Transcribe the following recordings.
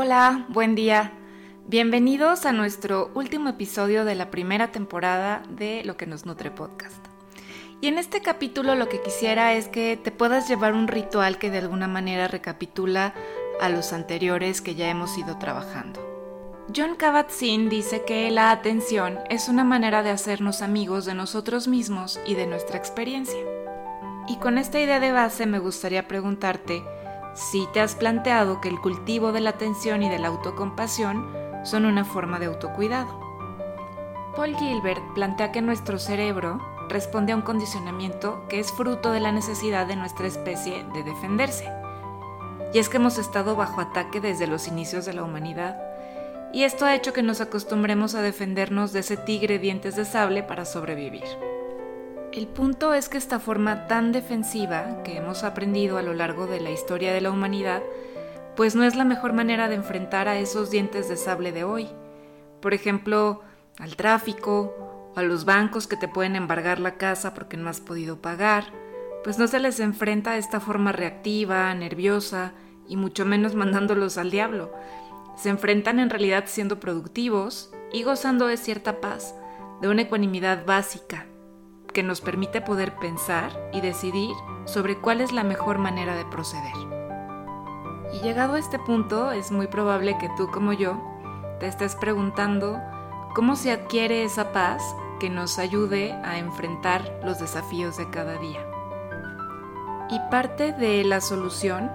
Hola, buen día. Bienvenidos a nuestro último episodio de la primera temporada de Lo que nos nutre podcast. Y en este capítulo lo que quisiera es que te puedas llevar un ritual que de alguna manera recapitula a los anteriores que ya hemos ido trabajando. John Kabat-Zinn dice que la atención es una manera de hacernos amigos de nosotros mismos y de nuestra experiencia. Y con esta idea de base me gustaría preguntarte si te has planteado que el cultivo de la atención y de la autocompasión son una forma de autocuidado. Paul Gilbert plantea que nuestro cerebro responde a un condicionamiento que es fruto de la necesidad de nuestra especie de defenderse. Y es que hemos estado bajo ataque desde los inicios de la humanidad, y esto ha hecho que nos acostumbremos a defendernos de ese tigre dientes de sable para sobrevivir. El punto es que esta forma tan defensiva que hemos aprendido a lo largo de la historia de la humanidad, pues no es la mejor manera de enfrentar a esos dientes de sable de hoy. Por ejemplo, al tráfico a los bancos que te pueden embargar la casa porque no has podido pagar, pues no se les enfrenta de esta forma reactiva, nerviosa y mucho menos mandándolos al diablo. Se enfrentan en realidad siendo productivos y gozando de cierta paz, de una ecuanimidad básica que nos permite poder pensar y decidir sobre cuál es la mejor manera de proceder. Y llegado a este punto, es muy probable que tú como yo te estés preguntando cómo se adquiere esa paz que nos ayude a enfrentar los desafíos de cada día. Y parte de la solución,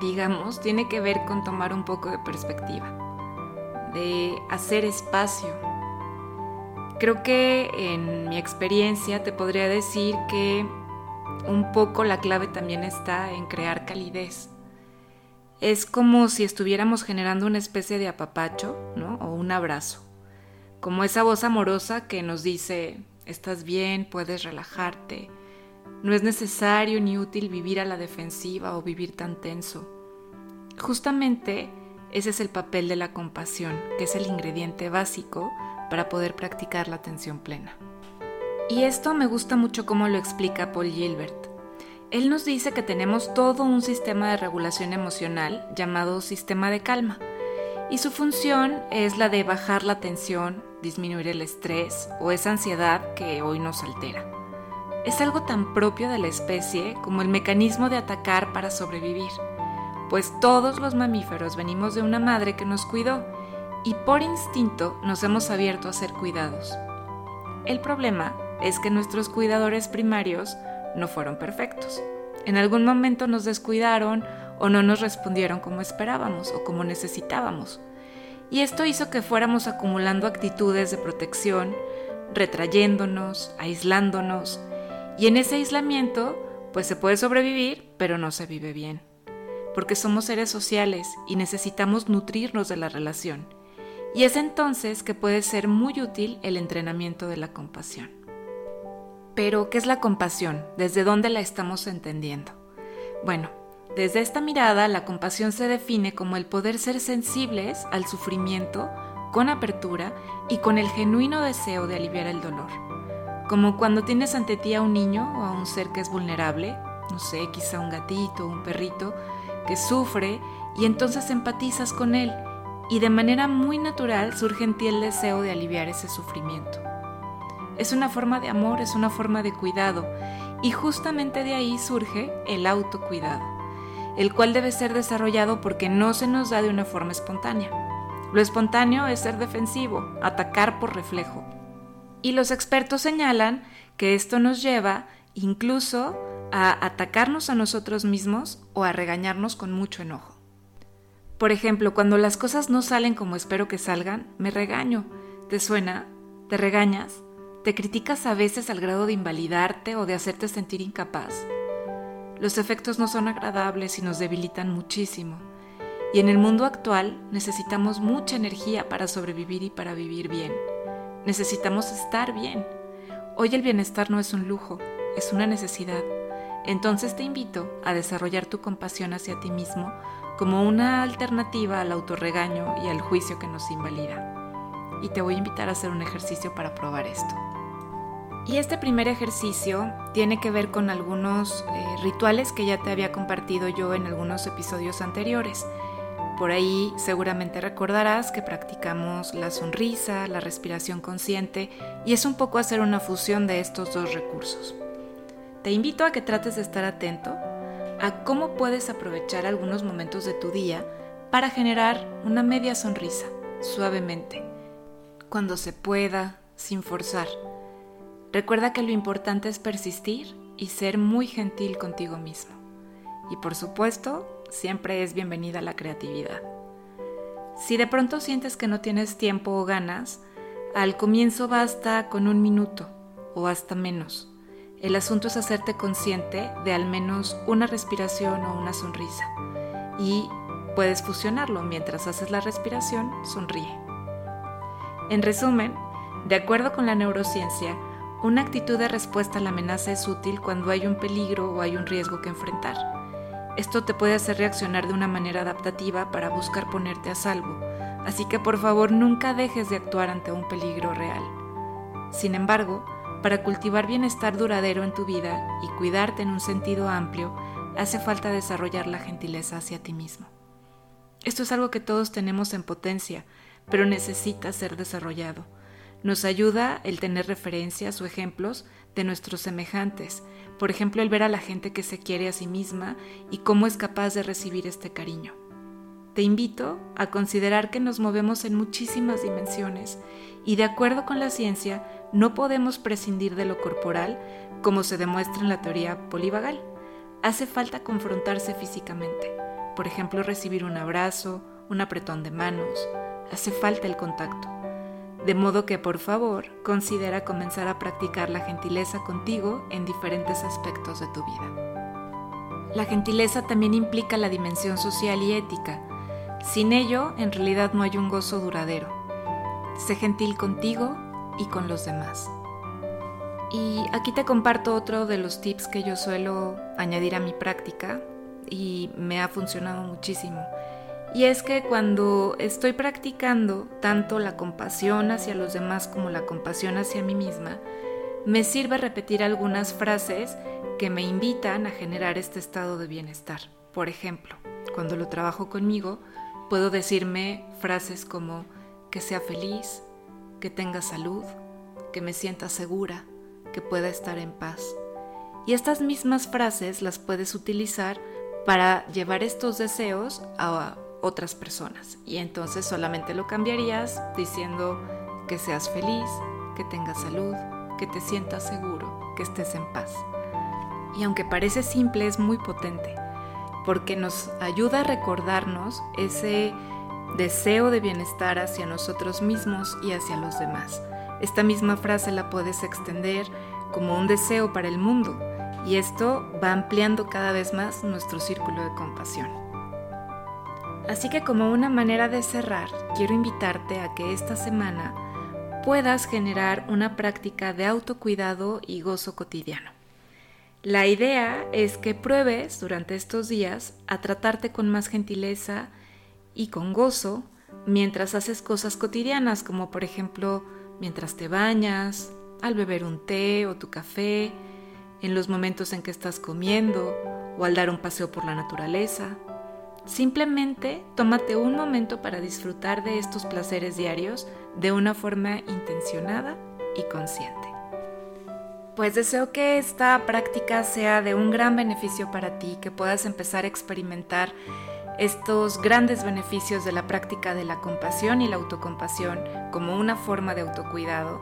digamos, tiene que ver con tomar un poco de perspectiva, de hacer espacio Creo que en mi experiencia te podría decir que un poco la clave también está en crear calidez. Es como si estuviéramos generando una especie de apapacho, ¿no? O un abrazo. Como esa voz amorosa que nos dice, estás bien, puedes relajarte. No es necesario ni útil vivir a la defensiva o vivir tan tenso. Justamente ese es el papel de la compasión, que es el ingrediente básico para poder practicar la atención plena. Y esto me gusta mucho cómo lo explica Paul Gilbert. Él nos dice que tenemos todo un sistema de regulación emocional llamado sistema de calma, y su función es la de bajar la tensión, disminuir el estrés o esa ansiedad que hoy nos altera. Es algo tan propio de la especie como el mecanismo de atacar para sobrevivir, pues todos los mamíferos venimos de una madre que nos cuidó y por instinto nos hemos abierto a ser cuidados. El problema es que nuestros cuidadores primarios no fueron perfectos. En algún momento nos descuidaron o no nos respondieron como esperábamos o como necesitábamos. Y esto hizo que fuéramos acumulando actitudes de protección, retrayéndonos, aislándonos. Y en ese aislamiento, pues se puede sobrevivir, pero no se vive bien. Porque somos seres sociales y necesitamos nutrirnos de la relación. Y es entonces que puede ser muy útil el entrenamiento de la compasión. Pero, ¿qué es la compasión? ¿Desde dónde la estamos entendiendo? Bueno, desde esta mirada, la compasión se define como el poder ser sensibles al sufrimiento con apertura y con el genuino deseo de aliviar el dolor. Como cuando tienes ante ti a un niño o a un ser que es vulnerable, no sé, quizá un gatito o un perrito, que sufre y entonces empatizas con él y de manera muy natural surge en ti el deseo de aliviar ese sufrimiento. Es una forma de amor, es una forma de cuidado y justamente de ahí surge el autocuidado, el cual debe ser desarrollado porque no se nos da de una forma espontánea. Lo espontáneo es ser defensivo, atacar por reflejo. Y los expertos señalan que esto nos lleva incluso a atacarnos a nosotros mismos o a regañarnos con mucho enojo. Por ejemplo, cuando las cosas no salen como espero que salgan, me regaño. ¿Te suena? ¿Te regañas? ¿Te criticas a veces al grado de invalidarte o de hacerte sentir incapaz? Los efectos no son agradables y nos debilitan muchísimo. Y en el mundo actual necesitamos mucha energía para sobrevivir y para vivir bien. Necesitamos estar bien. Hoy el bienestar no es un lujo, es una necesidad. Entonces te invito a desarrollar tu compasión hacia ti mismo como una alternativa al autorregaño y al juicio que nos invalida. Y te voy a invitar a hacer un ejercicio para probar esto. Y este primer ejercicio tiene que ver con algunos eh, rituales que ya te había compartido yo en algunos episodios anteriores. Por ahí seguramente recordarás que practicamos la sonrisa, la respiración consciente y es un poco hacer una fusión de estos dos recursos. Te invito a que trates de estar atento a cómo puedes aprovechar algunos momentos de tu día para generar una media sonrisa, suavemente, cuando se pueda, sin forzar. Recuerda que lo importante es persistir y ser muy gentil contigo mismo. Y por supuesto, siempre es bienvenida la creatividad. Si de pronto sientes que no tienes tiempo o ganas, al comienzo basta con un minuto o hasta menos. El asunto es hacerte consciente de al menos una respiración o una sonrisa. Y puedes fusionarlo mientras haces la respiración, sonríe. En resumen, de acuerdo con la neurociencia, una actitud de respuesta a la amenaza es útil cuando hay un peligro o hay un riesgo que enfrentar. Esto te puede hacer reaccionar de una manera adaptativa para buscar ponerte a salvo, así que por favor nunca dejes de actuar ante un peligro real. Sin embargo, para cultivar bienestar duradero en tu vida y cuidarte en un sentido amplio, hace falta desarrollar la gentileza hacia ti mismo. Esto es algo que todos tenemos en potencia, pero necesita ser desarrollado. Nos ayuda el tener referencias o ejemplos de nuestros semejantes, por ejemplo el ver a la gente que se quiere a sí misma y cómo es capaz de recibir este cariño. Te invito a considerar que nos movemos en muchísimas dimensiones y de acuerdo con la ciencia no podemos prescindir de lo corporal como se demuestra en la teoría polivagal. Hace falta confrontarse físicamente, por ejemplo recibir un abrazo, un apretón de manos, hace falta el contacto. De modo que por favor considera comenzar a practicar la gentileza contigo en diferentes aspectos de tu vida. La gentileza también implica la dimensión social y ética. Sin ello, en realidad no hay un gozo duradero. Sé gentil contigo y con los demás. Y aquí te comparto otro de los tips que yo suelo añadir a mi práctica y me ha funcionado muchísimo. Y es que cuando estoy practicando tanto la compasión hacia los demás como la compasión hacia mí misma, me sirve repetir algunas frases que me invitan a generar este estado de bienestar. Por ejemplo, cuando lo trabajo conmigo, puedo decirme frases como que sea feliz, que tenga salud, que me sienta segura, que pueda estar en paz. Y estas mismas frases las puedes utilizar para llevar estos deseos a otras personas. Y entonces solamente lo cambiarías diciendo que seas feliz, que tengas salud, que te sientas seguro, que estés en paz. Y aunque parece simple, es muy potente, porque nos ayuda a recordarnos ese deseo de bienestar hacia nosotros mismos y hacia los demás. Esta misma frase la puedes extender como un deseo para el mundo y esto va ampliando cada vez más nuestro círculo de compasión. Así que como una manera de cerrar, quiero invitarte a que esta semana puedas generar una práctica de autocuidado y gozo cotidiano. La idea es que pruebes durante estos días a tratarte con más gentileza y con gozo mientras haces cosas cotidianas, como por ejemplo mientras te bañas, al beber un té o tu café, en los momentos en que estás comiendo o al dar un paseo por la naturaleza. Simplemente tómate un momento para disfrutar de estos placeres diarios de una forma intencionada y consciente. Pues deseo que esta práctica sea de un gran beneficio para ti, que puedas empezar a experimentar estos grandes beneficios de la práctica de la compasión y la autocompasión como una forma de autocuidado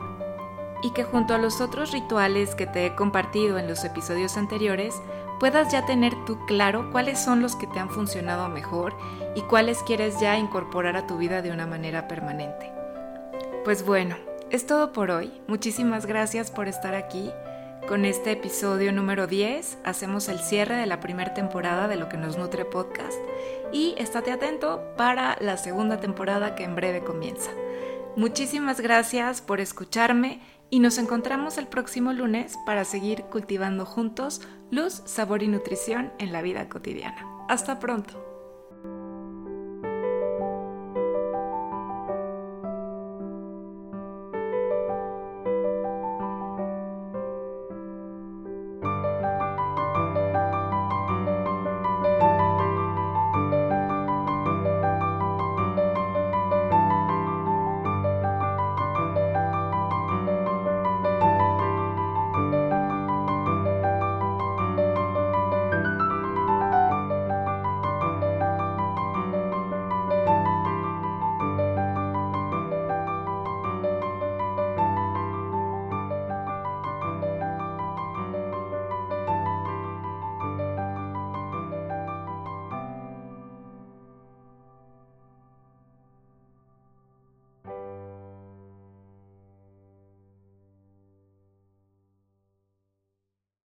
y que junto a los otros rituales que te he compartido en los episodios anteriores puedas ya tener tú claro cuáles son los que te han funcionado mejor y cuáles quieres ya incorporar a tu vida de una manera permanente. Pues bueno, es todo por hoy. Muchísimas gracias por estar aquí. Con este episodio número 10 hacemos el cierre de la primera temporada de Lo que nos nutre podcast y estate atento para la segunda temporada que en breve comienza. Muchísimas gracias por escucharme y nos encontramos el próximo lunes para seguir cultivando juntos luz, sabor y nutrición en la vida cotidiana. Hasta pronto.